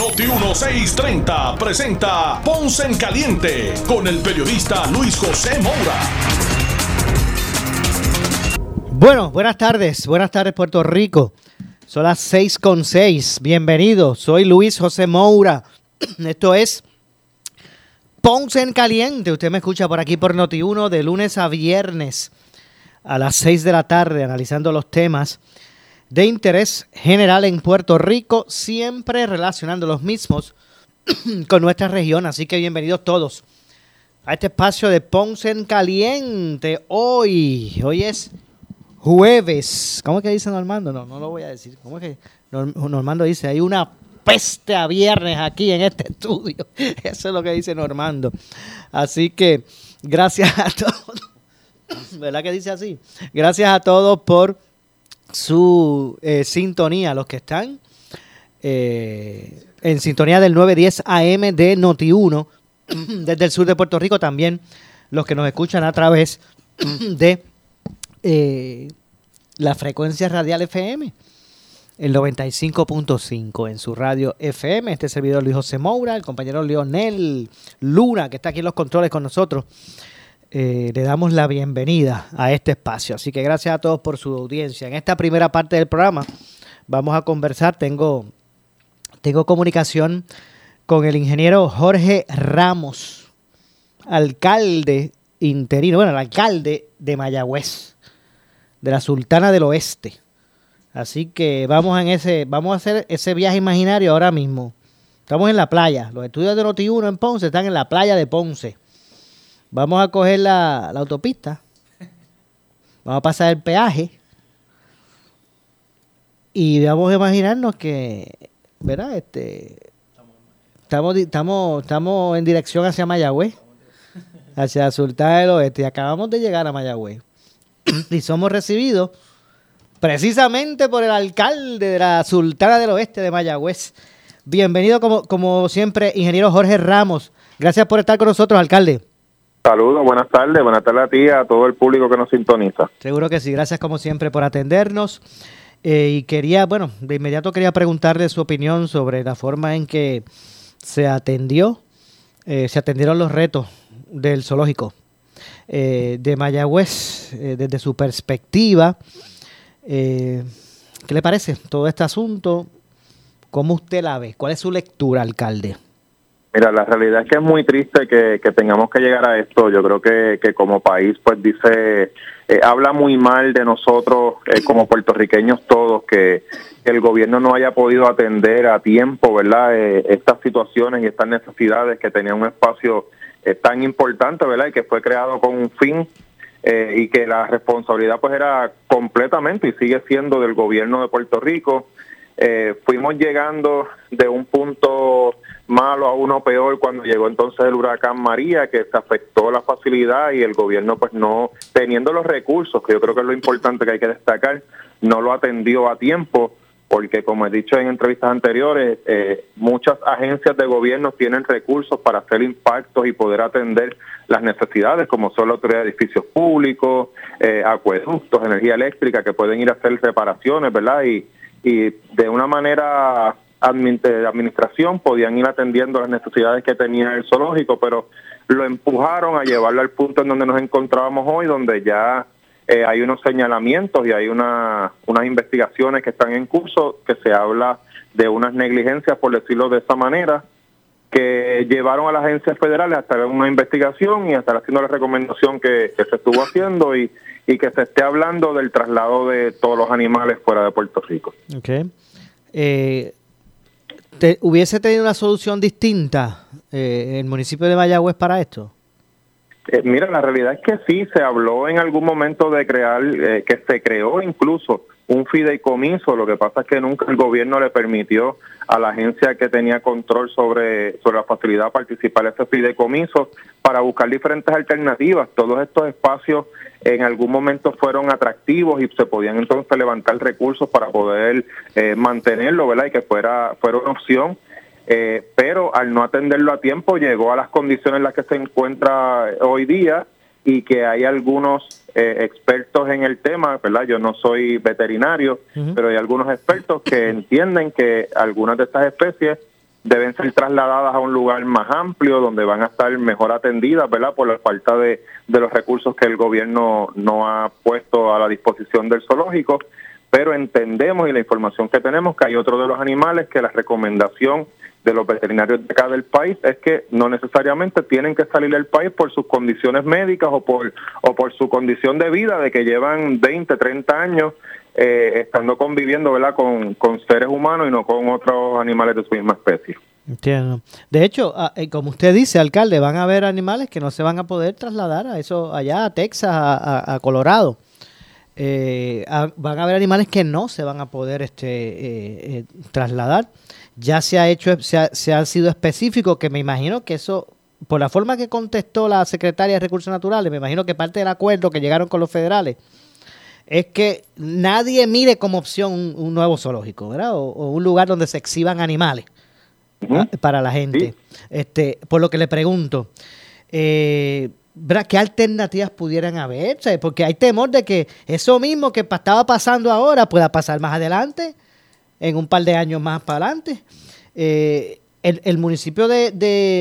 Noti 1630 presenta Ponce en Caliente con el periodista Luis José Moura. Bueno, buenas tardes, buenas tardes Puerto Rico. Son las 6 con 6. Bienvenido, soy Luis José Moura. Esto es Ponce en Caliente. Usted me escucha por aquí por Noti1 de lunes a viernes a las 6 de la tarde analizando los temas de interés general en Puerto Rico, siempre relacionando los mismos con nuestra región. Así que bienvenidos todos a este espacio de Ponce en Caliente. Hoy, hoy es jueves. ¿Cómo es que dice Normando? No, no lo voy a decir. ¿Cómo es que Normando dice? Hay una peste a viernes aquí en este estudio. Eso es lo que dice Normando. Así que gracias a todos. ¿Verdad que dice así? Gracias a todos por su eh, sintonía, los que están eh, en sintonía del 910 AM de Noti1 desde el sur de Puerto Rico, también los que nos escuchan a través de eh, la frecuencia radial FM, el 95.5 en su radio FM. Este servidor Luis José Moura, el compañero Leonel Luna, que está aquí en los controles con nosotros. Eh, le damos la bienvenida a este espacio. Así que gracias a todos por su audiencia. En esta primera parte del programa vamos a conversar. Tengo, tengo comunicación con el ingeniero Jorge Ramos, alcalde interino, bueno, el alcalde de Mayagüez, de la Sultana del Oeste. Así que vamos en ese, vamos a hacer ese viaje imaginario ahora mismo. Estamos en la playa. Los estudios de Noti1 en Ponce están en la playa de Ponce. Vamos a coger la, autopista. Vamos a pasar el peaje. Y vamos a imaginarnos que, ¿verdad? Este, estamos, estamos, estamos en dirección hacia Mayagüez, hacia Sultana del Oeste. Y acabamos de llegar a Mayagüez. y somos recibidos precisamente por el alcalde de la Sultana del Oeste de Mayagüez. Bienvenido, como, como siempre, ingeniero Jorge Ramos. Gracias por estar con nosotros, alcalde. Saludos, buenas tardes, buenas tardes a ti, a todo el público que nos sintoniza. Seguro que sí, gracias como siempre por atendernos. Eh, y quería, bueno, de inmediato quería preguntarle su opinión sobre la forma en que se atendió, eh, se atendieron los retos del zoológico eh, de Mayagüez desde su perspectiva. ¿Qué le parece todo este asunto? ¿Cómo usted la ve? ¿Cuál es su lectura, alcalde? Mira, la realidad es que es muy triste que, tengamos que llegar a esto. Yo creo que, que como país, pues dice, eh, habla muy mal de nosotros eh, como puertorriqueños todos, que, el gobierno no haya podido atender a tiempo, ¿verdad? Eh, estas situaciones y estas necesidades que tenía un espacio tan importante, ¿verdad? Y que fue creado con un fin y que la responsabilidad pues era completamente y sigue siendo del gobierno de Puerto Rico. fuimos llegando de un punto malo a uno peor cuando llegó entonces el huracán María, que se afectó la facilidad y el gobierno pues no, teniendo los recursos, que yo creo que es lo importante que hay que destacar, no lo atendió a tiempo, porque como he dicho en entrevistas anteriores, eh, muchas agencias de gobierno tienen recursos para hacer impactos y poder atender las necesidades, como son la autoridad edificios públicos, eh, acueductos, energía eléctrica, que pueden ir a hacer reparaciones, ¿verdad? Y, y de una manera administración podían ir atendiendo las necesidades que tenía el zoológico, pero lo empujaron a llevarlo al punto en donde nos encontrábamos hoy, donde ya eh, hay unos señalamientos y hay una, unas investigaciones que están en curso, que se habla de unas negligencias, por decirlo de esa manera, que llevaron a las agencias federales a hacer una investigación y a estar haciendo la recomendación que, se estuvo haciendo y, y, que se esté hablando del traslado de todos los animales fuera de Puerto Rico. Okay. Eh, ¿Hubiese tenido una solución distinta eh, el municipio de Mayagüez para esto? Eh, mira, la realidad es que sí, se habló en algún momento de crear, eh, que se creó incluso un fideicomiso, lo que pasa es que nunca el gobierno le permitió a la agencia que tenía control sobre, sobre la facilidad participar en ese fideicomiso para buscar diferentes alternativas. Todos estos espacios en algún momento fueron atractivos y se podían entonces levantar recursos para poder eh, mantenerlo, ¿verdad? Y que fuera, fuera una opción. Eh, pero al no atenderlo a tiempo llegó a las condiciones en las que se encuentra hoy día y que hay algunos eh, expertos en el tema, ¿verdad? Yo no soy veterinario, pero hay algunos expertos que entienden que algunas de estas especies deben ser trasladadas a un lugar más amplio donde van a estar mejor atendidas, ¿verdad? Por la falta de, de los recursos que el gobierno no ha puesto a la disposición del zoológico, pero entendemos y la información que tenemos que hay otro de los animales que la recomendación de los veterinarios de acá del país es que no necesariamente tienen que salir del país por sus condiciones médicas o por o por su condición de vida de que llevan 20, 30 años eh, estando conviviendo ¿verdad? Con, con seres humanos y no con otros animales de su misma especie. Entiendo. De hecho, ah, eh, como usted dice, alcalde, van a haber animales que no se van a poder trasladar a eso allá a Texas, a, Colorado. Eh, van a haber animales que no se van a poder este, trasladar ya se ha hecho, se ha, sido específico, que me imagino que eso, por la forma que contestó la secretaria de Recursos Naturales, me imagino que parte del acuerdo que llegaron con los federales es que nadie mire como opción un, nuevo zoológico, ¿verdad? O, un lugar donde se exhiban animales para la gente. Este, por lo que le pregunto, eh, ¿qué alternativas pudieran haber? porque hay temor de que eso mismo que estaba pasando ahora pueda pasar más adelante en un par de años más para adelante. Eh, el, municipio de,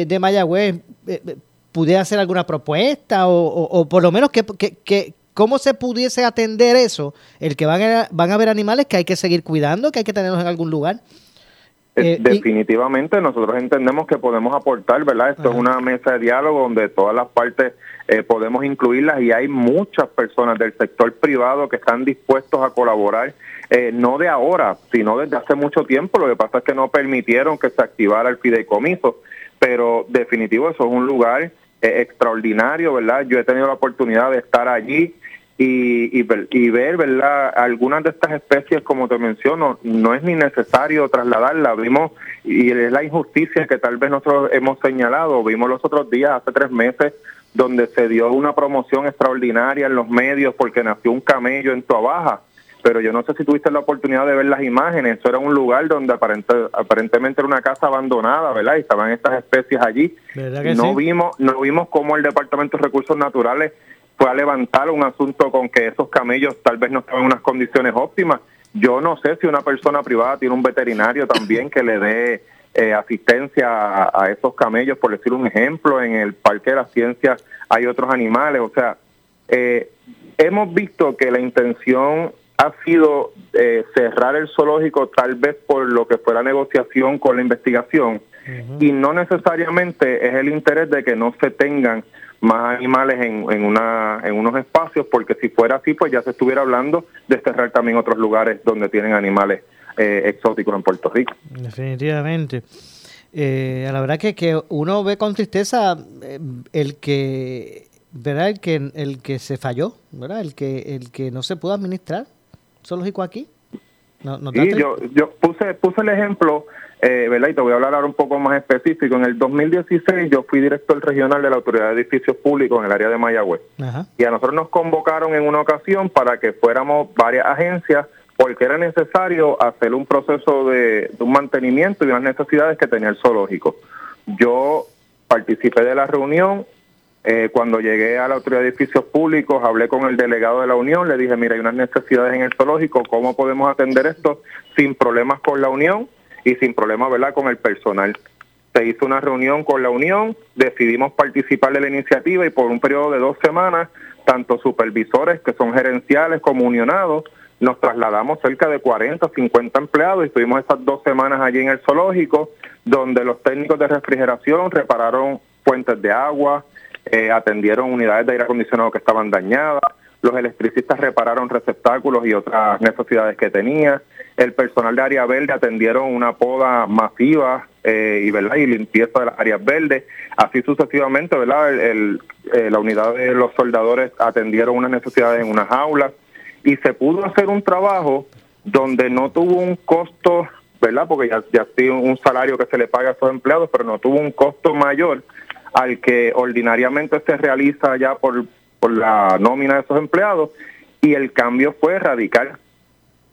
de, Mayagüez eh, eh, pudiera hacer alguna propuesta o, por lo menos que, que, cómo se pudiese atender eso, el que van a, van a haber animales que hay que seguir cuidando, que hay que tenerlos en algún lugar. Definitivamente nosotros entendemos que podemos aportar, ¿verdad? Esto es una mesa de diálogo donde todas las partes podemos incluirlas y hay muchas personas del sector privado que están dispuestos a colaborar eh, no de ahora, sino desde hace mucho tiempo. Lo que pasa es que no permitieron que se activara el fideicomiso, pero definitivo eso es un lugar eh, extraordinario, ¿verdad? Yo he tenido la oportunidad de estar allí y, y, ver, ¿verdad? Algunas de estas especies, como te menciono, no es ni necesario trasladarlas. Vimos, y es la injusticia que tal vez nosotros hemos señalado, vimos los otros días, hace tres meses, donde se dio una promoción extraordinaria en los medios porque nació un camello en Tuabaja pero yo no sé si tuviste la oportunidad de ver las imágenes. Eso era un lugar donde aparentemente era una casa abandonada, ¿verdad? Y estaban estas especies allí. No vimos, no vimos cómo el Departamento de Recursos Naturales fue a levantar un asunto con que esos camellos tal vez no estaban en unas condiciones óptimas. Yo no sé si una persona privada tiene un veterinario también que le dé eh, asistencia a, a, esos camellos, por decir un ejemplo, en el Parque de las Ciencias hay otros animales, o sea, eh, hemos visto que la intención ha sido eh, cerrar el zoológico tal vez por lo que fue la negociación con la investigación y no necesariamente es el interés de que no se tengan más animales en, en, una, en unos espacios, porque si fuera así, pues ya se estuviera hablando de cerrar también otros lugares donde tienen animales eh, exóticos en Puerto Rico. Definitivamente. Eh, la verdad que, que uno ve con tristeza eh, el que, ¿verdad? El que, el que se falló, ¿verdad? El que, el que no se pudo administrar zoológico aquí? ¿No, sí, yo, yo puse, puse el ejemplo, eh, ¿verdad? Y te voy a hablar un poco más específico. En el 2016 yo fui director regional de la Autoridad de Edificios Públicos en el área de Mayagüez. Y a nosotros nos convocaron en una ocasión para que fuéramos varias agencias porque era necesario hacer un proceso de, de un mantenimiento y unas necesidades que tenía el zoológico. Yo participé de la reunión, eh, cuando llegué a la Autoridad de Edificios Públicos, hablé con el delegado de la Unión, le dije, mira, hay unas necesidades en el zoológico, ¿cómo podemos atender esto sin problemas con la Unión y sin problemas, ¿verdad?, con el personal. Se hizo una reunión con la Unión, decidimos participar de la iniciativa y por un periodo de dos semanas, tanto supervisores que son gerenciales como unionados, nos trasladamos cerca de 40, 50 empleados y estuvimos esas dos semanas allí en el zoológico, donde los técnicos de refrigeración repararon fuentes de agua, eh, atendieron unidades de aire acondicionado que estaban dañadas, los electricistas repararon receptáculos y otras necesidades que tenía, el personal de área verde atendieron una poda masiva eh, y verdad y limpieza de las áreas verdes, así sucesivamente, verdad, el, eh, la unidad de los soldadores atendieron unas necesidades en unas aulas y se pudo hacer un trabajo donde no tuvo un costo, ¿verdad? Porque ya, ya tiene un salario que se le paga a esos empleados, pero no tuvo un costo mayor al que ordinariamente se realiza ya por, por la nómina de esos empleados y el cambio fue radical.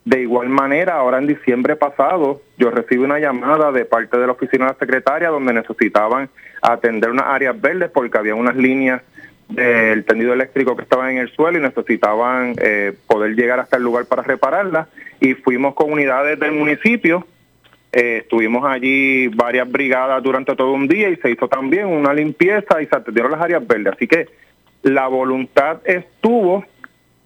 De igual manera, ahora en diciembre pasado, yo recibí una llamada de parte de la oficina de la secretaria donde necesitaban atender unas áreas verdes porque había unas líneas del tendido eléctrico que estaban en el suelo y necesitaban eh, poder llegar hasta el lugar para repararlas. Y fuimos con unidades del municipio, eh, estuvimos allí varias brigadas durante todo un día y se hizo también una limpieza y se atendieron las áreas verdes. Así que la voluntad estuvo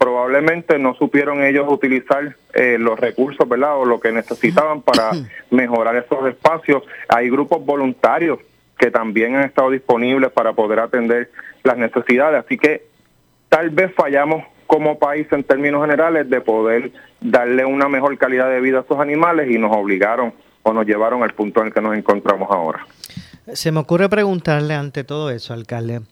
probablemente no supieron ellos utilizar eh, los recursos, ¿verdad? O lo que necesitaban para mejorar esos espacios. Hay grupos voluntarios que también han estado disponibles para poder atender las necesidades. Así que tal vez fallamos como país en términos generales de poder darle una mejor calidad de vida a esos animales y nos obligaron o nos llevaron al punto en el que nos encontramos ahora. Se me ocurre preguntarle ante todo eso, alcalde,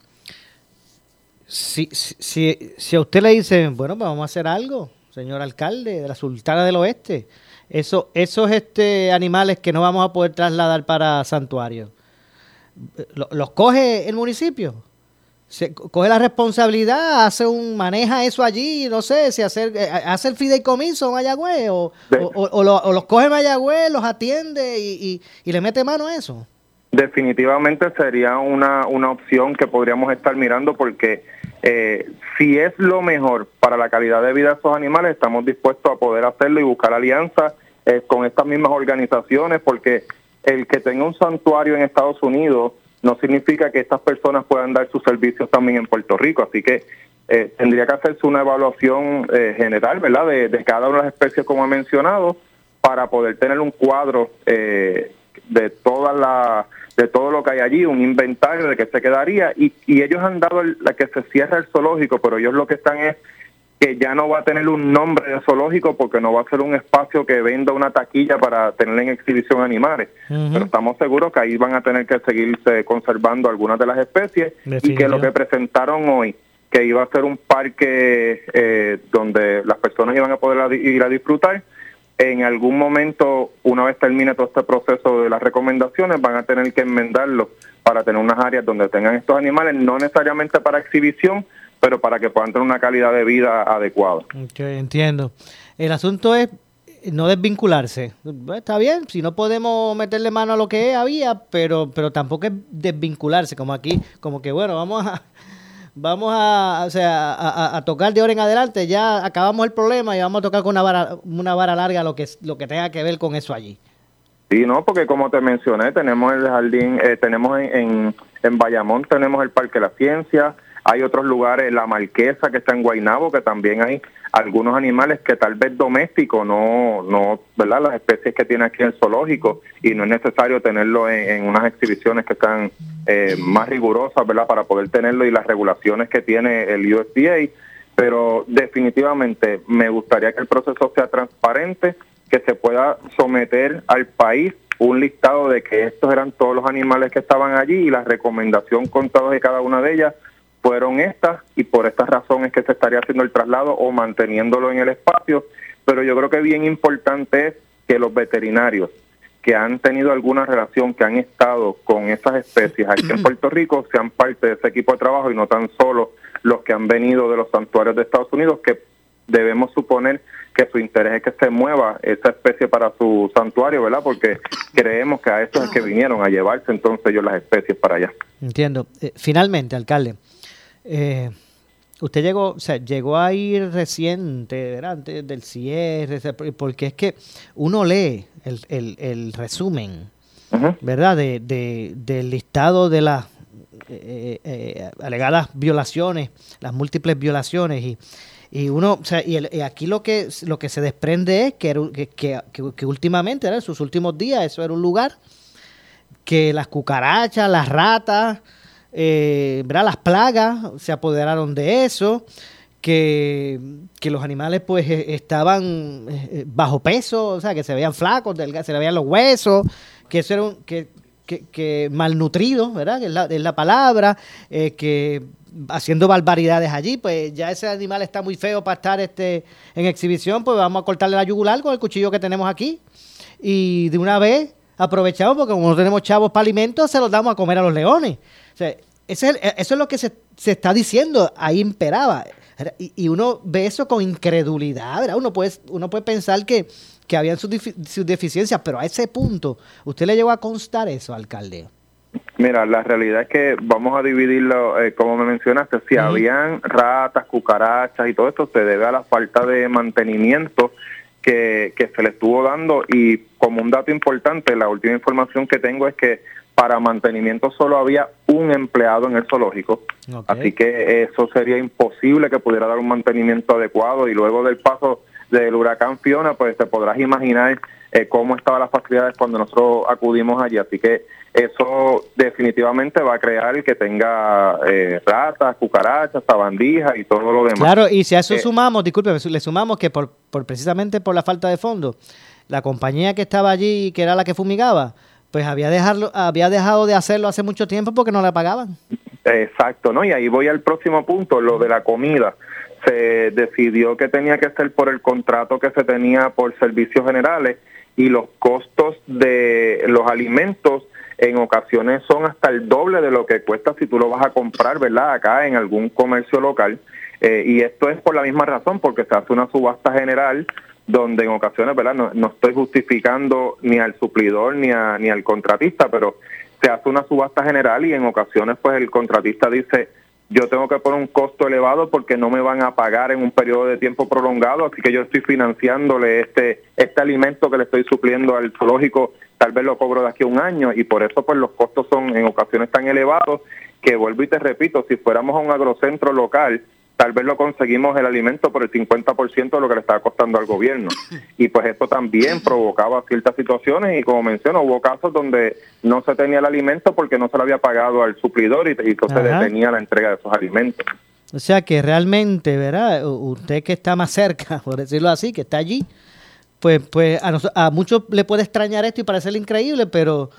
si, si, si a usted le dice, bueno, pues vamos a hacer algo, señor alcalde de la Sultana del Oeste, eso, esos este, animales que no vamos a poder trasladar para santuario, ¿los coge el municipio? Se coge la responsabilidad, hace un, maneja eso allí, no sé, si hace, eh, hace el fideicomiso en Mayagüez, o, o, los coge Mayagüez, los atiende y, y le mete mano a eso. Definitivamente sería una, una opción que podríamos estar mirando porque eh, si es lo mejor para la calidad de vida de esos animales, estamos dispuestos a poder hacerlo y buscar alianzas eh, con estas mismas organizaciones, porque el que tenga un santuario en Estados Unidos no significa que estas personas puedan dar sus servicios también en Puerto Rico. Así que eh, tendría que hacerse una evaluación general, ¿verdad?, de, de, cada una de las especies, como he mencionado, para poder tener un cuadro de todas las de todo lo que hay allí, un inventario de que se quedaría y, y ellos han dado la que se cierra el zoológico, pero ellos lo que están es que ya no va a tener un nombre de zoológico porque no va a ser un espacio que venda una taquilla para tener en exhibición animales. Pero estamos seguros que ahí van a tener que seguirse conservando algunas de las especies y que lo que presentaron hoy, que iba a ser un parque eh, donde las personas iban a poder ir a disfrutar, en algún momento, una vez termine todo este proceso de las recomendaciones, van a tener que enmendarlo para tener unas áreas donde tengan estos animales, no necesariamente para exhibición, pero para que puedan tener una calidad de vida adecuada. entiendo. El asunto es no desvincularse. Está bien, si no podemos meterle mano a lo que había, pero, pero tampoco es desvincularse, como aquí, como que bueno, vamos a vamos a, o sea, a, tocar de ahora en adelante, ya acabamos el problema y vamos a tocar con una vara, una vara larga lo que, lo que tenga que ver con eso allí. Sí, no, porque como te mencioné, tenemos el jardín, eh, tenemos en, en, en Bayamón, tenemos el Parque de la Ciencia, hay otros lugares, la Marquesa que está en Guaynabo, que también hay algunos animales que tal vez domésticos, no, no, ¿verdad? Las especies que tiene aquí el zoológico y no es necesario tenerlo en, unas exhibiciones que están eh, más rigurosas, ¿verdad? Para poder tenerlo y las regulaciones que tiene el USDA, pero definitivamente me gustaría que el proceso sea transparente, que se pueda someter al país un listado de que estos eran todos los animales que estaban allí y la recomendación con todos de cada una de ellas fueron estas y por estas razones que se estaría haciendo el traslado o manteniéndolo en el espacio, pero yo creo que bien importante es que los veterinarios que han tenido alguna relación, que han estado con esas especies aquí en Puerto Rico, sean parte de ese equipo de trabajo y no tan solo los que han venido de los santuarios de Estados Unidos, que debemos suponer que su interés es que se mueva esa especie para su santuario, ¿verdad? Porque creemos que a estos es que vinieron a llevarse entonces ellos las especies para allá. Entiendo. Eh, finalmente, alcalde, eh, usted llegó, o sea, llegó a ir reciente, ¿verdad? Antes del cierre, porque es que uno lee el, resumen, ¿verdad? De, del listado de las eh, eh, alegadas violaciones, las múltiples violaciones y, y uno, o sea, y, aquí lo que lo que se desprende es que, que, que, últimamente, en sus últimos días, eso era un lugar que las cucarachas, las ratas, eh, las plagas se apoderaron de eso, que, los animales pues e, estaban eh, bajo peso, o sea, que se veían flacos, se le veían los huesos, que eso que, que, malnutridos, ¿verdad? Es la, es la palabra, eh, que haciendo barbaridades allí, pues ya ese animal está muy feo para estar este, en exhibición, pues vamos a cortarle la yugular con el cuchillo que tenemos aquí. Y de una vez aprovechamos, porque como no tenemos chavos para alimentos, se los damos a comer a los leones. Sea, ese es eso es lo que se, se, está diciendo, ahí imperaba. Y, uno ve eso con incredulidad, ¿verdad? Uno puede, uno puede pensar que, que habían sus, sus deficiencias, pero a ese punto, ¿usted le llegó a constar eso, alcalde? Mira, la realidad es que vamos a dividirlo, eh, como me mencionaste, si habían ratas, cucarachas y todo esto, se debe a la falta de mantenimiento que, que se le estuvo dando y como un dato importante, la última información que tengo es que para mantenimiento solo había un empleado en el zoológico, así que eso sería imposible que pudiera dar un mantenimiento adecuado y luego del paso del huracán Fiona, pues te podrás imaginar eh, cómo estaban las facilidades cuando nosotros acudimos allí. Así que eso definitivamente va a crear que tenga eh, ratas, cucarachas, sabandijas y todo lo demás. Claro, y si a eso eh, sumamos, disculpe, le sumamos que por, por precisamente por la falta de fondos, la compañía que estaba allí, que era la que fumigaba, pues había, dejarlo, había dejado de hacerlo hace mucho tiempo porque no la pagaban. Exacto, ¿no? Y ahí voy al próximo punto, lo de la comida se decidió que tenía que ser por el contrato que se tenía por servicios generales y los costos de los alimentos en ocasiones son hasta el doble de lo que cuesta si tú lo vas a comprar, ¿verdad? Acá en algún comercio local. Eh, y esto es por la misma razón, porque se hace una subasta general donde en ocasiones, ¿verdad? No, no estoy justificando ni al suplidor ni, a, ni al contratista, pero se hace una subasta general y en ocasiones pues el contratista dice, yo tengo que poner un costo elevado porque no me van a pagar en un periodo de tiempo prolongado, así que yo estoy financiándole este este alimento que le estoy supliendo al zoológico, tal vez lo cobro de aquí a un año y por eso pues los costos son en ocasiones tan elevados que vuelvo y te repito, si fuéramos a un agrocentro local, tal vez lo conseguimos el alimento por el 50% de lo que le estaba costando al gobierno. Y pues esto también provocaba ciertas situaciones y como menciono, hubo casos donde no se tenía el alimento porque no se lo había pagado al suplidor y, entonces detenía la entrega de esos alimentos. O sea que realmente, ¿verdad? Usted que está más cerca, por decirlo así, que está allí, pues, pues a, a muchos le puede extrañar esto y parecerle increíble, pero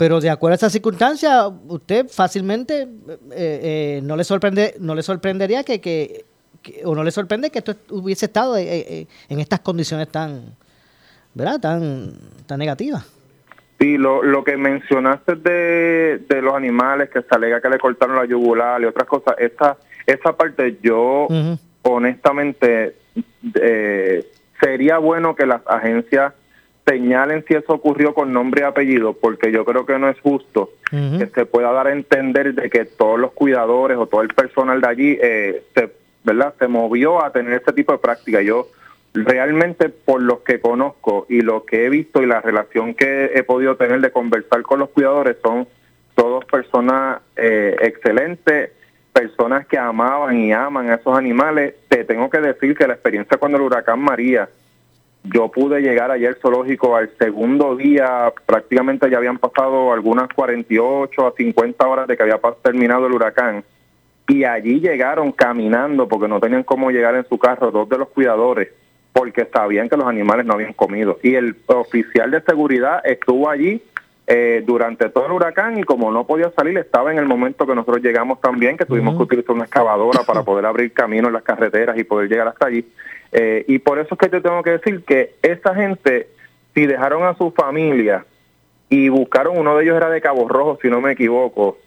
pero de acuerdo a esa circunstancia, usted fácilmente eh, eh, no le sorprende, no le sorprendería que, que, o no le sorprende que esto hubiese estado eh, en estas condiciones tan, ¿verdad? Tan, tan negativas. Sí, lo, lo que mencionaste de, de los animales que se alega que le cortaron la yugular y otras cosas, esa, esa parte yo honestamente sería bueno que las agencias señalen si eso ocurrió con nombre y apellido, porque yo creo que no es justo que se pueda dar a entender de que todos los cuidadores o todo el personal de allí eh, se, ¿verdad? se movió a tener este tipo de práctica. Yo realmente por los que conozco y lo que he visto y la relación que he podido tener de conversar con los cuidadores son todos personas eh, excelentes, personas que amaban y aman a esos animales. Te tengo que decir que la experiencia cuando el huracán María yo pude llegar ayer zoológico al segundo día, prácticamente ya habían pasado algunas 48 a 50 horas de que había terminado el huracán. Y allí llegaron caminando porque no tenían cómo llegar en su carro dos de los cuidadores porque sabían que los animales no habían comido. Y el oficial de seguridad estuvo allí eh, durante todo el huracán y como no podía salir, estaba en el momento que nosotros llegamos también, que tuvimos que utilizar una excavadora para poder abrir camino en las carreteras y poder llegar hasta allí. Eh, y por eso es que te tengo que decir que esa gente, si dejaron a su familia y buscaron, uno de ellos era de Cabo Rojo, si no me equivoco,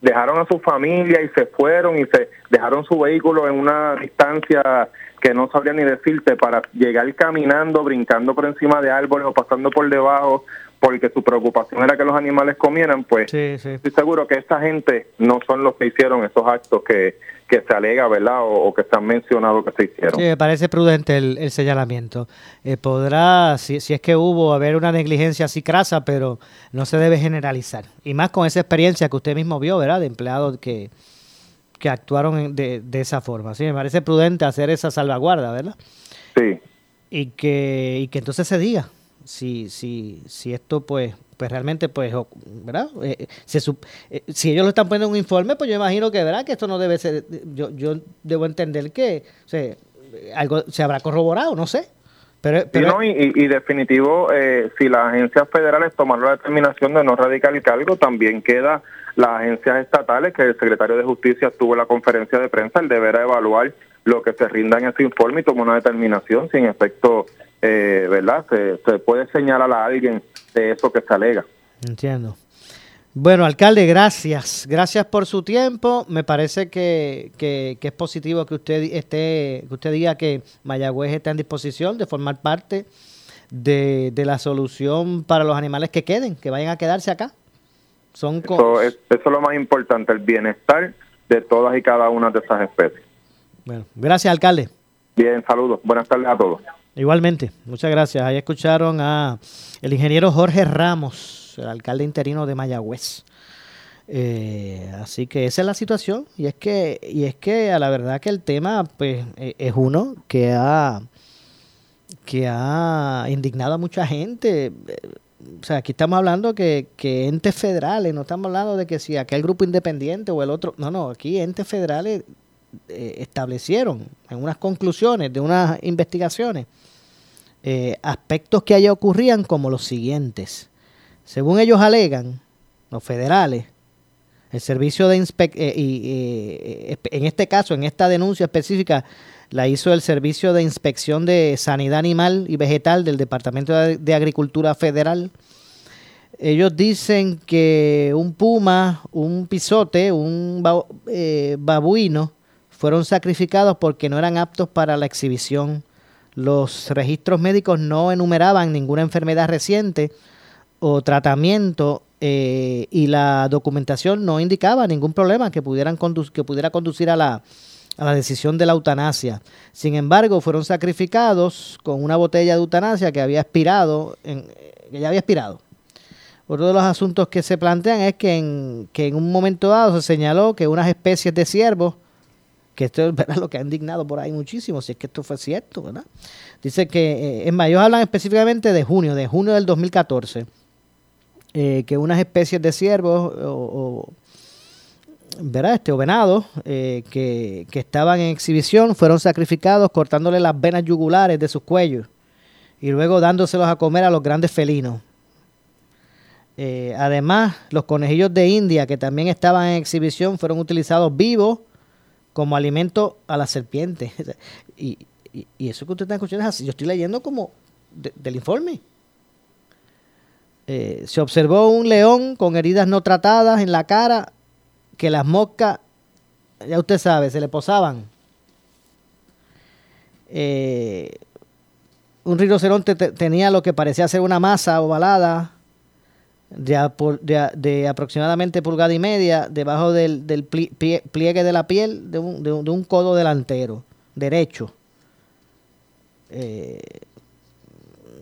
dejaron a su familia y se fueron y se dejaron su vehículo en una distancia que no sabría ni decirte para llegar caminando, brincando por encima de árboles o pasando por debajo porque su preocupación era que los animales comieran, pues estoy seguro que esta gente no son los que hicieron esos actos que, que se alega, ¿verdad? O, que se han mencionado que se hicieron. Sí, me parece prudente el, señalamiento. Eh, podrá, si, si es que hubo, haber una negligencia así crasa, pero no se debe generalizar. Y más con esa experiencia que usted mismo vio, ¿verdad? De empleados que, que actuaron de, de esa forma. Sí, me parece prudente hacer esa salvaguarda, ¿verdad? Sí. Y que, y que entonces se diga, si, si, si esto pues pues realmente pues verdad eh, se, eh, si ellos lo están poniendo en un informe pues yo imagino que verdad que esto no debe ser yo yo debo entender que algo se habrá corroborado no sé. Pero, pero y, y, definitivo eh, si las agencias federales tomaron la determinación de no radicar el cargo también queda las agencias estatales, que el secretario de Justicia estuvo en la conferencia de prensa, el deberá evaluar lo que se rinda en ese informe y tomar una determinación si en efecto, eh, ¿verdad? Se, se puede señalar a alguien de eso que se alega. Entiendo. Bueno, alcalde, gracias. Gracias por su tiempo. Me parece que, que, es positivo que usted esté, que usted diga que Mayagüez está en disposición de formar parte de, la solución para los animales que queden, que vayan a quedarse acá. Son eso, es, eso es lo más importante, el bienestar de todas y cada una de esas especies. Bueno, gracias, alcalde. Bien, saludos. Buenas tardes a todos. Igualmente, muchas gracias. Ahí escucharon a el ingeniero Jorge Ramos, el alcalde interino de Mayagüez. Eh, así que esa es la situación y es que y es que a la verdad que el tema pues e, es uno que ha que ha indignado a mucha gente. O sea, aquí estamos hablando que, que entes federales, no estamos hablando de que si aquel grupo independiente o el otro, no, no, aquí entes federales eh, establecieron en unas conclusiones de unas investigaciones eh, aspectos que allá ocurrían como los siguientes. Según ellos alegan, los federales, el servicio de inspección, eh, y en este caso, en esta denuncia específica, la hizo el Servicio de Inspección de Sanidad Animal y Vegetal del Departamento de Agricultura Federal. Ellos dicen que un puma, un pisote, un babuino, fueron sacrificados porque no eran aptos para la exhibición. Los registros médicos no enumeraban ninguna enfermedad reciente o tratamiento eh, y la documentación no indicaba ningún problema que, pudiera conducir a la, a la decisión de la eutanasia. Sin embargo, fueron sacrificados con una botella de eutanasia que había expirado, en, que ya había expirado. Otro de los asuntos que se plantean es que en, que en un momento dado se señaló que unas especies de ciervos que esto es lo que ha indignado por ahí muchísimo, si es que esto fue cierto, ¿verdad? Dice que, en eh, es hablan específicamente de junio, de junio del 2014, eh, que unas especies de ciervos o, ¿verdad? Este, o venados eh, que, que, estaban en exhibición fueron sacrificados cortándole las venas yugulares de sus cuellos y luego dándoselos a comer a los grandes felinos. además, los conejillos de India que también estaban en exhibición fueron utilizados vivos como alimento a la serpiente. Y, eso que usted está escuchando es así. Yo estoy leyendo como del informe. Eh, se observó un león con heridas no tratadas en la cara que las moscas, ya usted sabe, se le posaban. Eh, un rinoceronte tenía lo que parecía ser una masa ovalada de, de, aproximadamente pulgada y media debajo del, del pliegue de la piel de un, de un, codo delantero, derecho. Eh,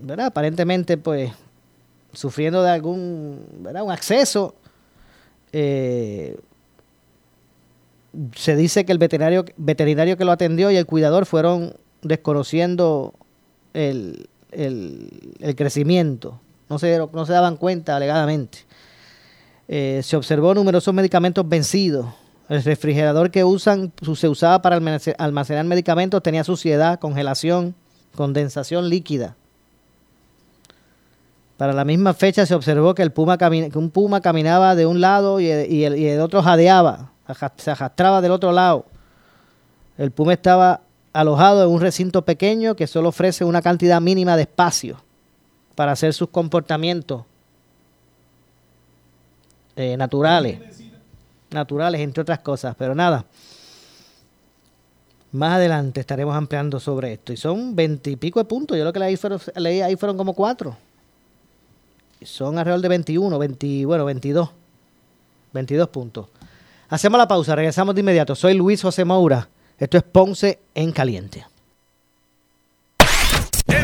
¿verdad? Aparentemente, pues, sufriendo de algún, ¿verdad? Un acceso. Eh, se dice que el veterinario, veterinario que lo atendió y el cuidador fueron desconociendo el, el, el crecimiento no se, no se daban cuenta alegadamente. Eh, se observó numerosos medicamentos vencidos. El refrigerador que usan se usaba para almacenar medicamentos tenía suciedad, congelación, condensación líquida. Para la misma fecha se observó que, el puma que un puma caminaba de un lado y el, y el otro jadeaba, se arrastraba del otro lado. El puma estaba alojado en un recinto pequeño que solo ofrece una cantidad mínima de espacio para hacer sus comportamientos eh, naturales. Naturales, entre otras cosas. Pero nada. Más adelante estaremos ampliando sobre esto. Y son veintipico de puntos. Yo lo que leí, ahí fueron como cuatro. Son alrededor de 21, 20, bueno, 22. 22 puntos. Hacemos la pausa, regresamos de inmediato. Soy Luis José Moura. Esto es Ponce en Caliente.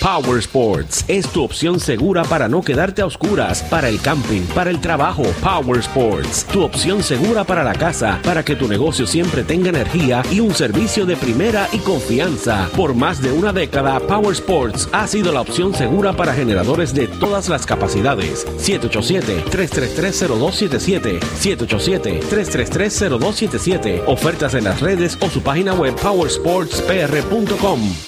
Power Sports es tu opción segura para no quedarte a oscuras, para el camping, para el trabajo. Power Sports, tu opción segura para la casa, para que tu negocio siempre tenga energía y un servicio de primera y confianza. Por más de una década, Power Sports ha sido la opción segura para generadores de todas las capacidades. 787-333-0277. 787-333-0277. Ofertas en las redes o su página web powersportspr.com.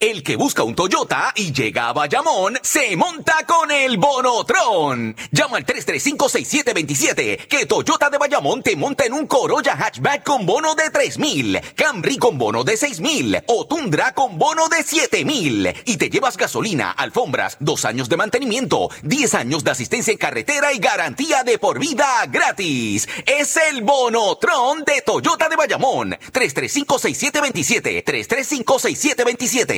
El que busca un Toyota y llega a Bayamón se monta con el Bonotron. Llama al 335-6727 que Toyota de Bayamón te monta en un Corolla hatchback con bono de 3000, Camry con bono de 6000 o Tundra con bono de 7000 y te llevas gasolina, alfombras, dos años de mantenimiento, 10 años de asistencia en carretera y garantía de por vida gratis. Es el Bonotron de Toyota de Bayamón. 335-6727. 335-6727.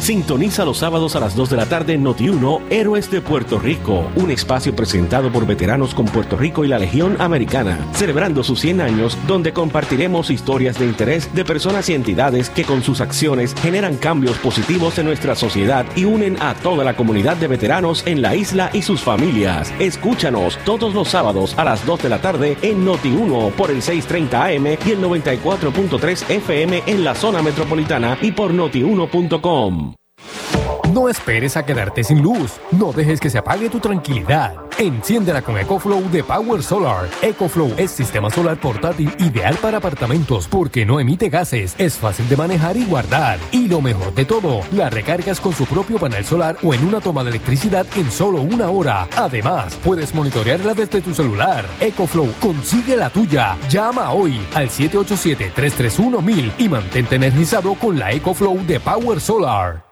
Sintoniza los sábados a las 2 de la tarde en Noti1 Héroes de Puerto Rico, un espacio presentado por veteranos con Puerto Rico y la Legión Americana, celebrando sus 100 años, donde compartiremos historias de interés de personas y entidades que con sus acciones generan cambios positivos en nuestra sociedad y unen a toda la comunidad de veteranos en la isla y sus familias. Escúchanos todos los sábados a las 2 de la tarde en Noti1 por el 630 AM y el 94.3 FM en la zona metropolitana y por noti1.com. com. No esperes a quedarte sin luz. No dejes que se apague tu tranquilidad. Enciéndela con EcoFlow de Power Solar. EcoFlow es sistema solar portátil ideal para apartamentos porque no emite gases, es fácil de manejar y guardar. Y lo mejor de todo, la recargas con su propio panel solar o en una toma de electricidad en solo una hora. Además, puedes monitorearla desde tu celular. EcoFlow, consigue la tuya. Llama hoy al 787-331-1000 y mantente energizado con la EcoFlow de Power Solar.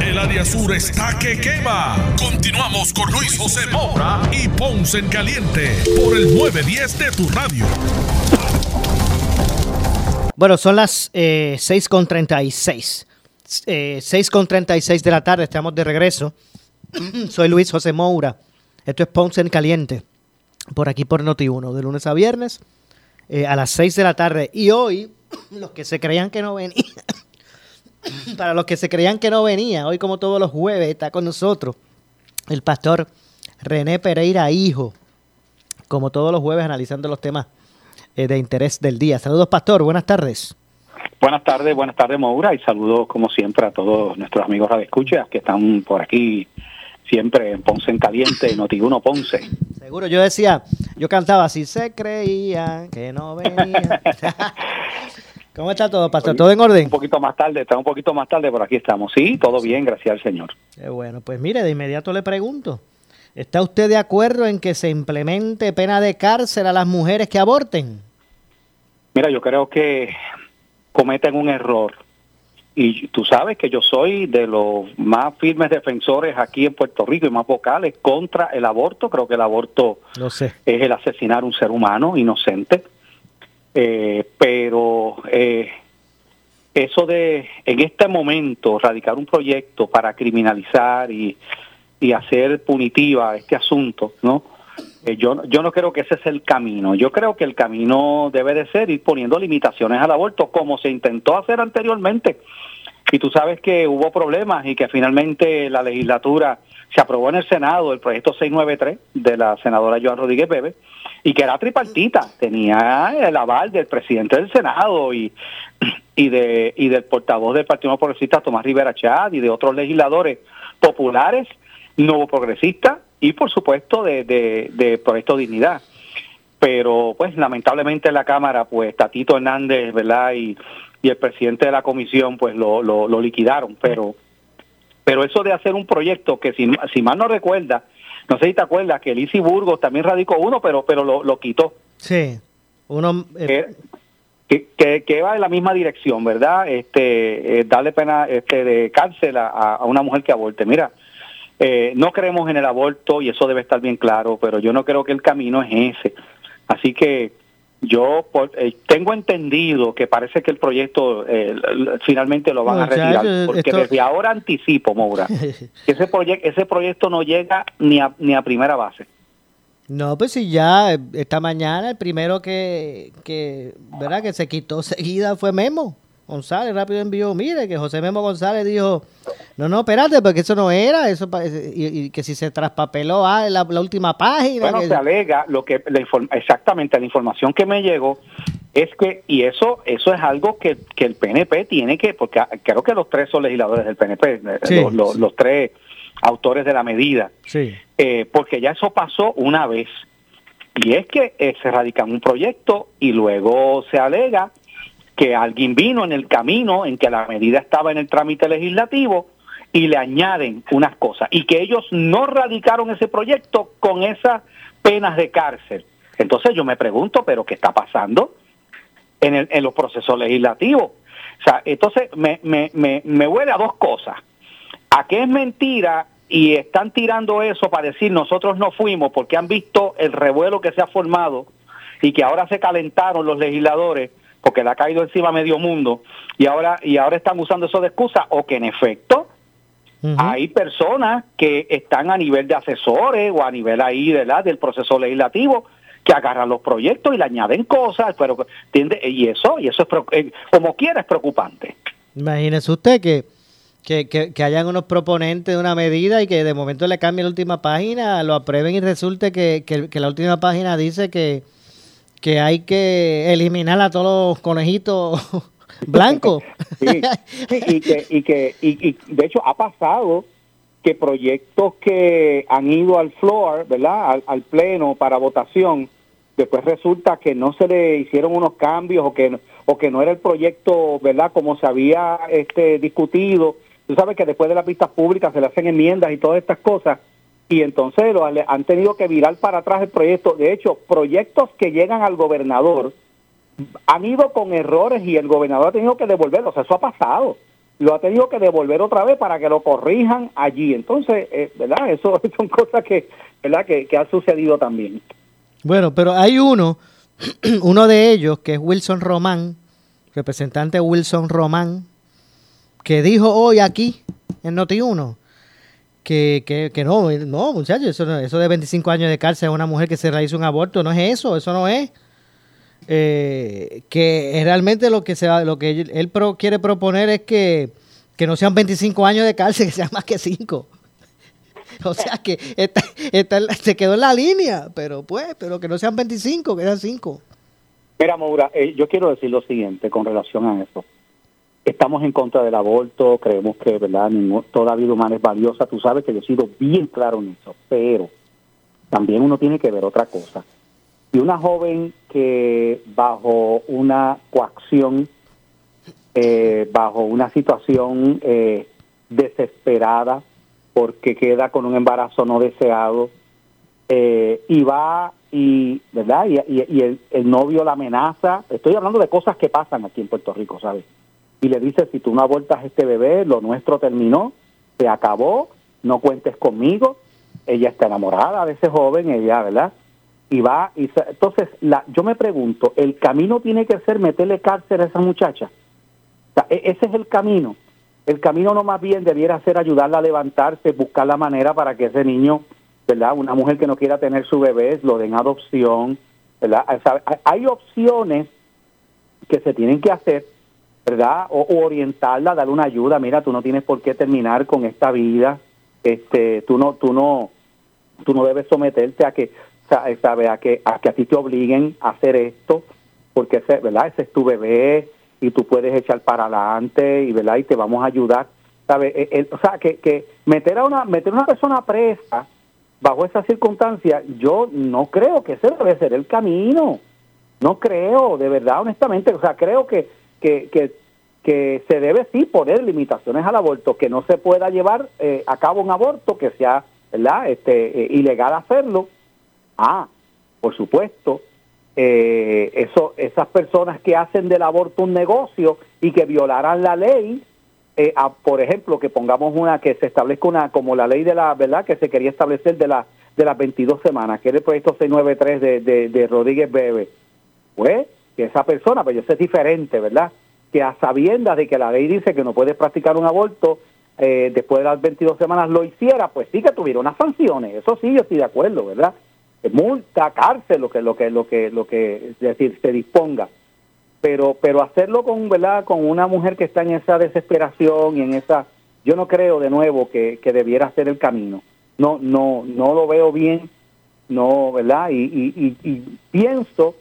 El área sur está que quema. Continuamos con Luis José Moura y Ponce en Caliente por el 910 de tu radio. Bueno, son las eh, 6.36. Eh, 6.36 de la tarde, estamos de regreso. Soy Luis José Moura. Esto es Ponce en Caliente. Por aquí por Noti1, de lunes a viernes, eh, a las 6 de la tarde. Y hoy, los que se creían que no venía, para los que se creían que no venía, hoy como todos los jueves está con nosotros el pastor René Pereira Hijo, como todos los jueves analizando los temas eh, de interés del día. Saludos pastor, buenas tardes. Buenas tardes, buenas tardes, Moura, y saludos como siempre a todos nuestros amigos radioescuchas que están por aquí siempre en Ponce en Caliente, Noti1 Ponce. Seguro, yo decía, yo cantaba, si se creía que no venía. ¿Cómo está todo, pastor? ¿Todo en orden? Un poquito más tarde, está un poquito más tarde, por aquí estamos. Sí, todo bien, gracias al Señor. Qué bueno, pues mire, de inmediato le pregunto, ¿está usted de acuerdo en que se implemente pena de cárcel a las mujeres que aborten? Mira, yo creo que cometen un error. Y tú sabes que yo soy de los más firmes defensores aquí en Puerto Rico y más vocales contra el aborto. Creo que el aborto No sé. es el asesinar a un ser humano inocente. Eh, pero eh, eso de en este momento radicar un proyecto para criminalizar y, y hacer punitiva este asunto, ¿no? Eh, yo, yo no creo que ese es el camino. Yo creo que el camino debe de ser ir poniendo limitaciones al aborto, como se intentó hacer anteriormente. Y tú sabes que hubo problemas y que finalmente la legislatura se aprobó en el Senado el proyecto 693 de la senadora Joan Rodríguez Bebe y que era tripartita, tenía el aval del presidente del Senado y, y de y del portavoz del Partido Progresista Tomás Rivera Chad y de otros legisladores populares, nuevo progresistas y por supuesto de, de, de Proyecto Dignidad. Pero pues lamentablemente en la Cámara pues Tatito Hernández, ¿verdad? Y, y el presidente de la comisión pues lo, lo, lo liquidaron, pero pero eso de hacer un proyecto que si, si mal no recuerda, no sé si te acuerdas que Lisi Burgos también radicó uno, pero pero lo, lo quitó. Sí. Uno, eh, Que, que, que va en la misma dirección, ¿verdad? Este, eh, darle pena este, de cárcel a, a una mujer que aborte. Mira, eh, no creemos en el aborto y eso debe estar bien claro, pero yo no creo que el camino es ese. Así que yo por- eh, tengo entendido que parece que el proyecto eh, finalmente lo van a retirar, porque esto- desde ahora anticipo, Moura, que ese, proyecto ese proyecto no llega ni a, ni a primera base. No, pues si ya eh, esta mañana el primero que, que, ¿verdad? que se quitó seguida fue Memo González. Rápido envió, mire, que José Memo González dijo, no, no, espérate, porque eso no era, eso y, y que si se traspapeló ah, la, la última página. Bueno, que- se alega lo que la inform- exactamente la información que me llegó es que y eso eso es algo que, que el PNP tiene que porque a- creo que los tres son legisladores del PNP, eh, Sí, los, los- los tres autores de la medida, Sí. eh, porque ya eso pasó una vez y es que eh, se radica un proyecto y luego se alega que alguien vino en el camino en que la medida estaba en el trámite legislativo y le añaden unas cosas y que ellos no radicaron ese proyecto con esas penas de cárcel. Entonces yo me pregunto, pero ¿qué está pasando en, el- en los procesos legislativos? O sea, entonces me, me, me, me huele a dos cosas. A que es mentira y están tirando eso para decir nosotros no fuimos porque han visto el revuelo que se ha formado y que ahora se calentaron los legisladores porque le ha caído encima medio mundo y ahora y ahora están usando eso de excusa o que en efecto hay personas que están a nivel de asesores o a nivel ahí ¿verdad? del proceso legislativo que agarran los proyectos y le añaden cosas pero ¿entiende? y eso y eso es eh, como quiera es preocupante Imagínese usted que, que, que, que hayan unos proponentes de una medida y que de momento le cambien la última página, lo aprueben y resulte que, que la última página dice que, que hay que eliminar a todos los conejitos blancos. Sí, y que, y que y, y de hecho ha pasado que proyectos que han ido al floor, ¿verdad? Al, al pleno para votación, después resulta que no se le hicieron unos cambios o que o que no era el proyecto, ¿verdad? Como se había este discutido. Tú sabes que después de las vistas públicas se le hacen enmiendas y todas estas cosas y entonces lo, han tenido que virar para atrás el proyecto. De hecho, proyectos que llegan al gobernador han ido con errores y el gobernador ha tenido que devolverlo. O sea, eso ha pasado. Lo ha tenido que devolver otra vez para que lo corrijan allí. Entonces, eh, ¿verdad? Eso son cosas que, ¿verdad? Que, que ha sucedido también. Bueno, pero hay uno, uno de ellos, que es Wilson Román, representante Wilson Román, que dijo hoy aquí, en Noti1, que, que, que no, no, muchachos, eso, eso de 25 años de cárcel a una mujer que se realiza un aborto, no es eso, eso no es. Eh, que realmente lo que se lo que él, pro- quiere proponer es que, que no sean 25 años de cárcel, que sean más que 5. O sea que en la- se quedó en la línea, pero pues, pero que no sean 25, que sean 5. Mira, Maura, eh, yo quiero decir lo siguiente con relación a eso. Estamos en contra del aborto, creemos que verdad toda vida humana es valiosa, tú sabes que yo he sido bien claro en eso, pero también uno tiene que ver otra cosa. Y una joven que bajo una coacción, eh, bajo una situación eh, desesperada, porque queda con un embarazo no deseado, eh, y va y, ¿verdad? Y, el, el, novio la amenaza, estoy hablando de cosas que pasan aquí en Puerto Rico, ¿sabes? Y le dice, si tú no abortas este bebé, lo nuestro terminó, se acabó, no cuentes conmigo. Ella está enamorada de ese joven, ella, ¿verdad? Y va, y entonces la, yo me pregunto, ¿el camino tiene que ser meterle cárcel a esa muchacha? E, ese es el camino. El camino no más bien debiera ser ayudarla a levantarse, buscar la manera para que ese niño ¿verdad? Una mujer que no quiera tener su bebé, lo den adopción, ¿verdad? Hay opciones que se tienen que hacer, ¿verdad? O, orientarla, darle una ayuda, mira, tú no tienes por qué terminar con esta vida, este, tú no, tú no, tú no debes someterte a que, sabe, a que, a que a ti te obliguen a hacer esto, porque ese, ¿verdad? Ese es tu bebé y tú puedes echar para adelante y, ¿verdad? Y te vamos a ayudar, ¿sabes? E, o sea, que, que meter a una, meter a una persona presa, bajo esa circunstancia, yo no creo que ese debe ser el camino. No creo, de verdad, honestamente. O sea, creo que, que, que, que se debe sí poner limitaciones al aborto, que no se pueda llevar eh, a cabo un aborto que sea ¿verdad? Este, eh, ilegal hacerlo. Ah, por supuesto, eh, eso, esas personas que hacen del aborto un negocio y que violarán la ley, eh, por ejemplo, que pongamos una, que se establezca una, como la ley de la, ¿verdad? Que se quería establecer de, la, de las 22 semanas, que era el proyecto 693 de, de, de Rodríguez Bebe. Pues, que esa persona, pues yo sé diferente, ¿verdad? Que a sabiendas de que la ley dice que no puedes practicar un aborto eh, después de las 22 semanas lo hiciera, pues sí que tuviera unas sanciones. Eso sí, yo estoy de acuerdo, ¿verdad? Multa, cárcel, lo que, lo que, lo que, lo que, es decir, se disponga pero pero hacerlo con verdad con una mujer que está en esa desesperación y en esa yo no creo de nuevo que, que debiera ser el camino no no no lo veo bien no verdad y, y, y, pienso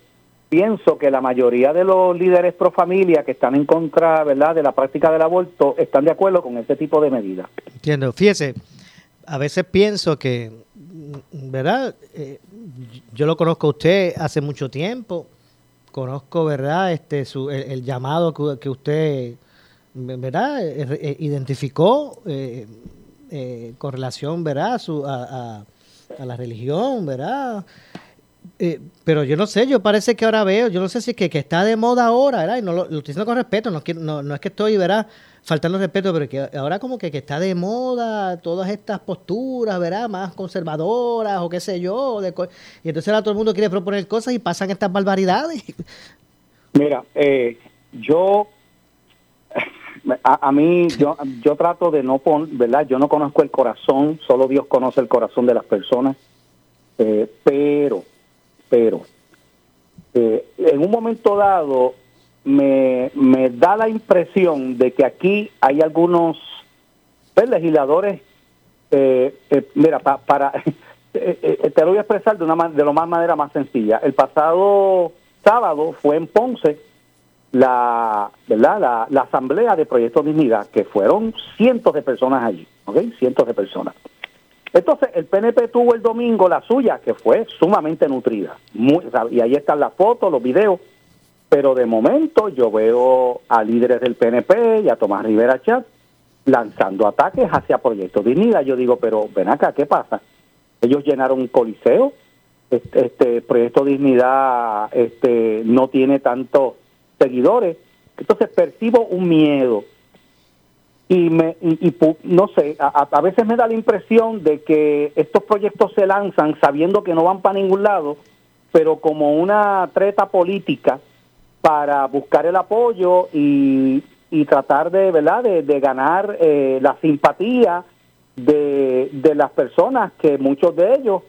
pienso que la mayoría de los líderes pro familia que están en contra verdad de la práctica del aborto están de acuerdo con ese tipo de medidas entiendo fíjese a veces pienso que verdad eh, yo lo conozco a usted hace mucho tiempo conozco, ¿verdad? Este, su, el, llamado que, usted, ¿verdad? Eh, eh, identificó con relación, ¿verdad? A, la religión, ¿verdad? Pero yo no sé, yo parece que ahora veo, yo no sé si es que, que está de moda ahora. Y no lo, lo estoy diciendo con respeto, no, no, no es que estoy, ¿verdad? faltando respeto, pero que ahora como que, que, está de moda todas estas posturas, ¿verdad? Más conservadoras o qué sé yo. y entonces ahora todo el mundo quiere proponer cosas y pasan estas barbaridades. Mira, eh, yo, a, mí, yo, yo trato de no poner, ¿verdad? Yo no conozco el corazón, solo Dios conoce el corazón de las personas, eh, pero, pero, eh, en un momento dado, me, me da la impresión de que aquí hay algunos pues, legisladores, eh, eh, mira, para, eh, te lo voy a expresar de, una, de lo más manera más sencilla. El pasado sábado fue en Ponce la, ¿verdad? La, asamblea de Proyecto Dignidad, que fueron cientos de personas allí, ¿ok? Cientos de personas. Entonces, el PNP tuvo el domingo la suya, que fue sumamente nutrida. Muy, y ahí están las fotos, los videos pero de momento yo veo a líderes del PNP y a Tomás Rivera Chat lanzando ataques hacia Proyecto Dignidad. Yo digo, pero ven acá, ¿qué pasa? Ellos llenaron un coliseo, este, este Proyecto Dignidad este, no tiene tantos seguidores, entonces percibo un miedo y me y, no sé a, a, veces me da la impresión de que estos proyectos se lanzan sabiendo que no van para ningún lado pero como una treta política para buscar el apoyo y, y tratar de, ¿verdad? de, ganar eh, la simpatía de, de las personas que muchos de ellos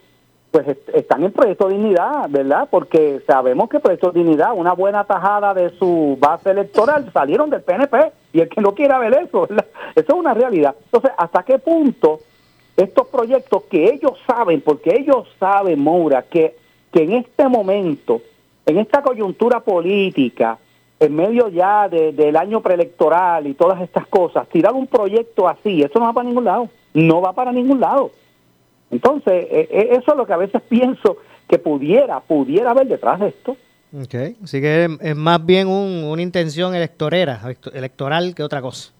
pues están en Proyecto Dignidad, ¿verdad? Porque sabemos que Proyecto Dignidad, una buena tajada de su base electoral, salieron del PNP y el que no quiera ver eso, eso es una realidad. Entonces, ¿hasta qué punto estos proyectos que ellos saben, porque ellos saben, Moura, que, que en este momento en esta coyuntura política en medio ya de- del año preelectoral y todas estas cosas, tirar un proyecto así, eso no va para ningún lado, no va para ningún lado. Entonces, eh, eh, eso es lo que a veces pienso que pudiera, pudiera haber detrás de esto. Ok, Así que es, más bien un- una intención electorera, electo- electoral que otra cosa.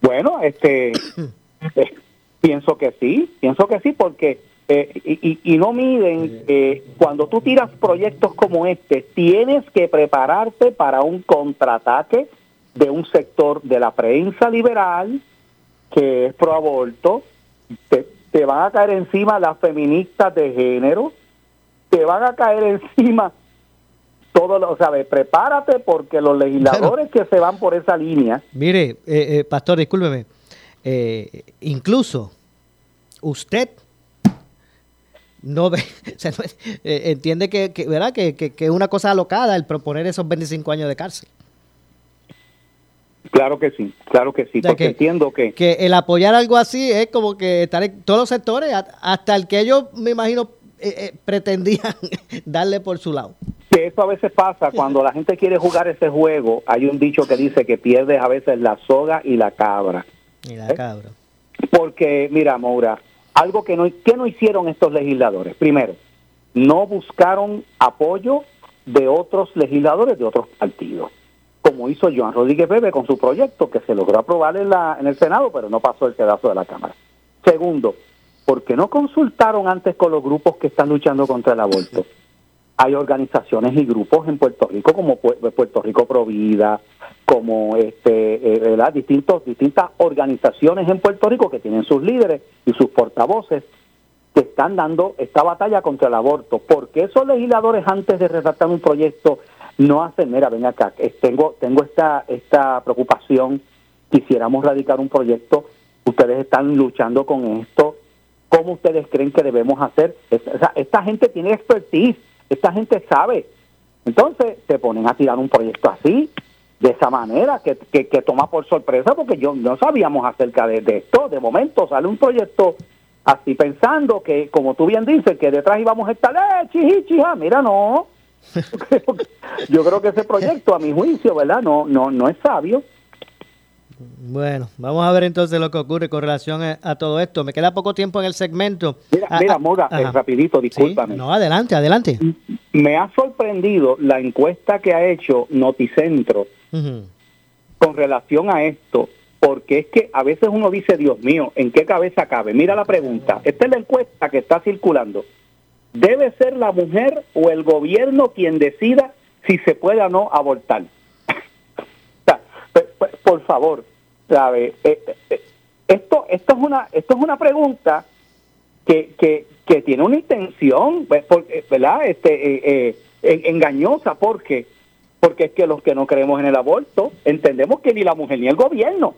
Bueno, este, eh, pienso que sí, pienso que sí, porque eh, y, y- y no miden, eh, cuando tú tiras proyectos como este, tienes que prepararte para un contraataque de un sector de la prensa liberal que es pro aborto, te, te van a caer encima las feministas de género, te van a caer encima todos los, ¿sabes? Prepárate porque los legisladores que se van por esa línea, Mire, eh, eh, pastor, discúlpeme. eh, incluso usted no ve, o sea, no- eh, entiende que, que, ¿verdad? Que, que- que es una cosa alocada el proponer esos 25 años de cárcel. Claro que sí, claro que sí, sea, porque que- entiendo que Que el apoyar algo así es como que estar en todos los sectores, hasta el que ellos, me imagino, eh, eh, pretendían darle por su lado. que eso a veces pasa cuando la gente quiere jugar ese juego. Hay un dicho que dice que pierdes a veces la soga y la cabra. Y la ¿Eh? cabra. Porque, mira, Maura, algo que no, que no hicieron estos legisladores. Primero, no buscaron apoyo de otros legisladores de otros partidos, como hizo Joan Rodríguez Bebe con su proyecto, que se logró aprobar en, la, en el Senado, pero no pasó el pedazo de la Cámara. Segundo, porque no consultaron antes con los grupos que están luchando contra el aborto. Hay organizaciones y grupos en Puerto Rico como Pu- Puerto Rico Provida, como este, eh, ¿verdad? Distintos, distintas organizaciones en Puerto Rico que tienen sus líderes y sus portavoces que están dando esta batalla contra el aborto. porque esos legisladores antes de redactar un proyecto no hacen, mira, ven acá, tengo, tengo esta, esta preocupación, quisiéramos radicar un proyecto, ustedes están luchando con esto, ¿cómo ustedes creen que debemos hacer? O sea, esta gente tiene expertise, esta gente sabe. Entonces se ponen a tirar un proyecto así, de esa manera, que, que, toma por sorpresa, porque yo no sabíamos acerca de, esto. De momento sale un proyecto así pensando que, como tú bien dices, que detrás íbamos a estar, ¡eh, chiji, chija! Mira, no. Yo creo que ese proyecto, a mi juicio, ¿verdad? No, no, no es sabio. Bueno, vamos a ver entonces lo que ocurre con relación a, a todo esto. Me queda poco tiempo en el segmento. Mira, Ah, mira, ah, Mora, eh, rapidito, discúlpame. No, adelante, adelante. Me ha sorprendido la encuesta que ha hecho Noticentro con relación a esto, porque es que a veces uno dice, Dios mío, ¿en qué cabeza cabe? Mira la pregunta, esta es la encuesta que está circulando. ¿Debe ser la mujer o el gobierno quien decida si se puede o no abortar? Pe- por favor, ¿sabe? Eh, eh, esto, esto, es una, esto es una pregunta que, que, que tiene una intención, pues, eh, ¿verdad? Este, eh, eh, en- engañosa, porque porque es que los que no creemos en el aborto entendemos que ni la mujer ni el gobierno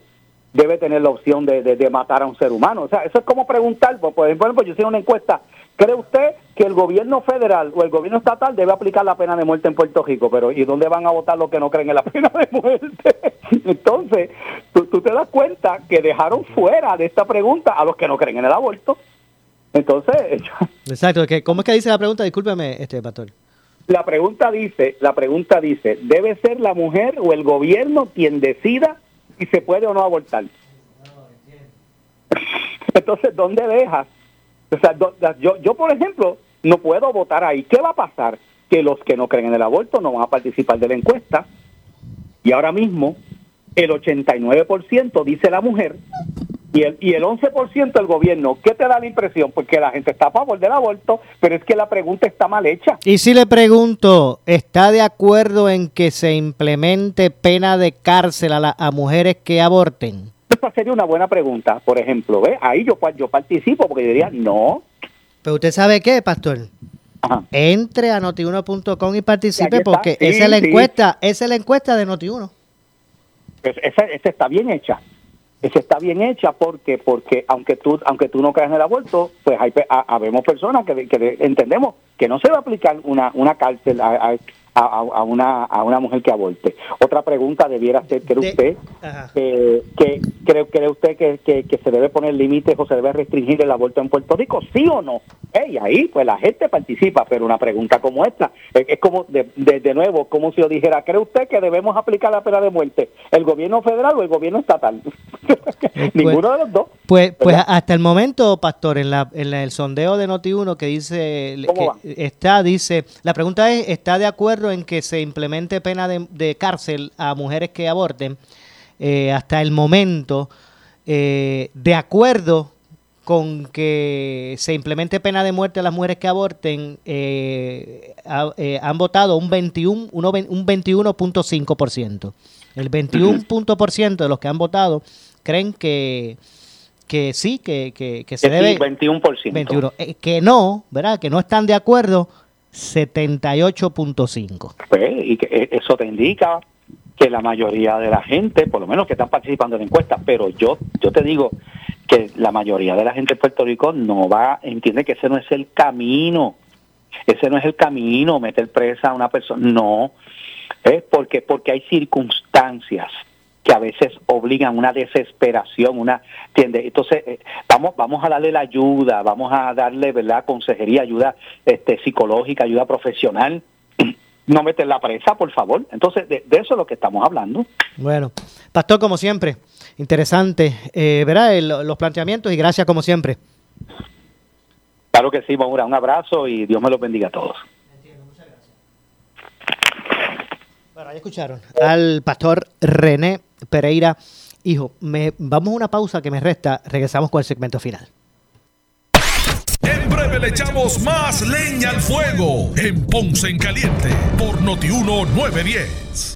debe tener la opción de, de- de matar a un ser humano. O sea, eso es como preguntar, pues, por ejemplo, yo hice una encuesta, ¿cree usted que el gobierno federal o el gobierno estatal debe aplicar la pena de muerte en Puerto Rico? Pero ¿y dónde van a votar los que no creen en la pena de muerte? Entonces, tú, tú te das cuenta que dejaron fuera de esta pregunta a los que no creen en el aborto. Entonces, Exacto. que- ¿Cómo es que dice la pregunta? Discúlpeme, este pastor. La pregunta dice, la pregunta dice, ¿debe ser la mujer o el gobierno quien decida si se puede o no abortar? Entonces, ¿dónde dejas? O sea, yo, yo, por ejemplo, no puedo votar ahí. ¿Qué va a pasar? Que los que no creen en el aborto no van a participar de la encuesta. Y ahora mismo, el 89% dice la mujer y el, y el 11% el gobierno. ¿Qué te da la impresión? Porque la gente está a favor del aborto, pero es que la pregunta está mal hecha. Y si le pregunto, ¿está de acuerdo en que se implemente pena de cárcel a, la- a mujeres que aborten? Esa sería una buena pregunta, por ejemplo, ¿ve? Ahí yo, yo participo porque yo diría, no. Pero usted sabe qué, pastor. Entre a notiuno.com y participe porque Sí, esa es la sí. encuesta, esa es la encuesta de Notiuno. Pues esa, esa está bien hecha. Esa está bien hecha porque porque aunque tú aunque tú no creas en el aborto, pues hay habemos personas que, que entendemos que no se va a aplicar una, una cárcel a, a- a, una, a una mujer que aborte. Otra pregunta debiera ser, ¿cree usted que, cree, cree usted que, que, se debe poner límites o se debe restringir el aborto en Puerto Rico? ¿Sí o no? Y ahí pues la gente participa, pero una pregunta como esta es, como, de, de, nuevo, como si yo dijera, ¿cree usted que debemos aplicar la pena de muerte? ¿El gobierno federal o el gobierno estatal? Pues, Ninguno de los dos. Pues, pues hasta el momento, Pastor, en, la, en el sondeo de Noti1 que dice, que está, dice, la pregunta es, ¿está de acuerdo en que se implemente pena de, cárcel a mujeres que aborten, eh, hasta el momento, eh, de acuerdo con que se implemente pena de muerte a las mujeres que aborten, eh, han votado un 21, un 21.5%. El 21% de los que han votado creen que que sí, que, que, que se debe... 21%. 21, que no, ¿verdad? Que no están de acuerdo 78.5. Pues, y que eh, eso te indica que la mayoría de la gente, por lo menos que están participando en la encuesta, pero yo, yo te digo que la mayoría de la gente de Puerto Rico no va, entiende que ese no es el camino, ese no es el camino, meter presa a una persona, no, es porque, porque hay circunstancias que a veces obligan una desesperación, una ¿entiendes? Entonces, eh, vamos vamos a darle la ayuda, vamos a darle, ¿verdad?, consejería, ayuda este psicológica, ayuda profesional. No meter la presa, por favor. Entonces, de, eso es lo que estamos hablando. Bueno, Pastor, como siempre, interesante, eh, ¿verdad? los planteamientos y gracias como siempre. Claro que sí, Maura, un abrazo y Dios me los bendiga a todos. Escucharon al pastor René Pereira. Hijo, vamos a una pausa que me resta. Regresamos con el segmento final. En breve le echamos más leña al fuego en Ponce en Caliente por Notiuno 910.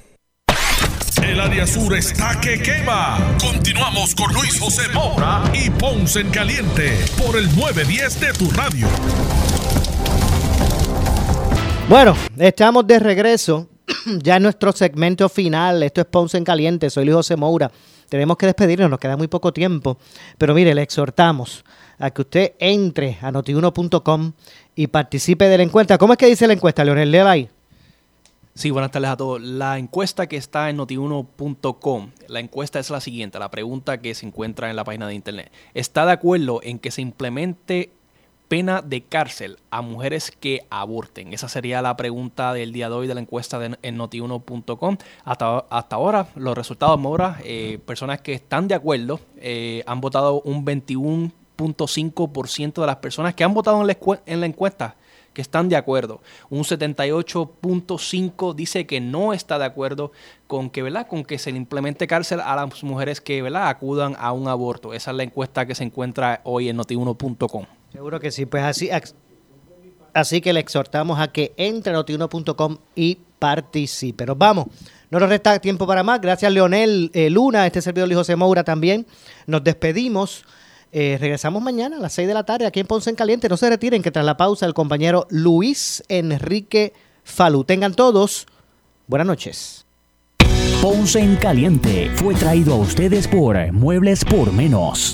El área sur está que quema. Continuamos con Luis José Moura y Ponce en Caliente por el 910 de tu radio. Bueno, estamos de regreso. Ya en nuestro segmento final. Esto es Ponce en Caliente. Soy Luis José Moura. Tenemos que despedirnos, nos queda muy poco tiempo. Pero mire, le exhortamos a que usted entre a notiuno.com y participe de la encuesta. ¿Cómo es que dice la encuesta, Leonel? Léala ahí. Sí, buenas tardes a todos. La encuesta que está en notiuno.com, la encuesta es la siguiente, la pregunta que se encuentra en la página de internet. ¿Está de acuerdo en que se implemente pena de cárcel a mujeres que aborten? Esa sería la pregunta del día de hoy de la encuesta de, en notiuno.com. Hasta, hasta ahora, los resultados, Mora, eh, personas que están de acuerdo eh, han votado un 21.5% de las personas que han votado en la, en la encuesta que están de acuerdo. Un 78.5 dice que no está de acuerdo con que, ¿verdad? Con que se le implemente cárcel a las mujeres que, ¿verdad? acudan a un aborto. Esa es la encuesta que se encuentra hoy en notiuno.com. Seguro que sí, pues así así que le exhortamos a que entre a notiuno.com y participe. Pero vamos, no nos resta tiempo para más. Gracias Leonel eh, Luna, este servidor Luis José Moura también. Nos despedimos. Eh, regresamos mañana a las 6 de la tarde aquí en Ponce en Caliente. No se retiren que tras la pausa el compañero Luis Enrique Falú. Tengan todos buenas noches. Ponce en Caliente fue traído a ustedes por Muebles por Menos.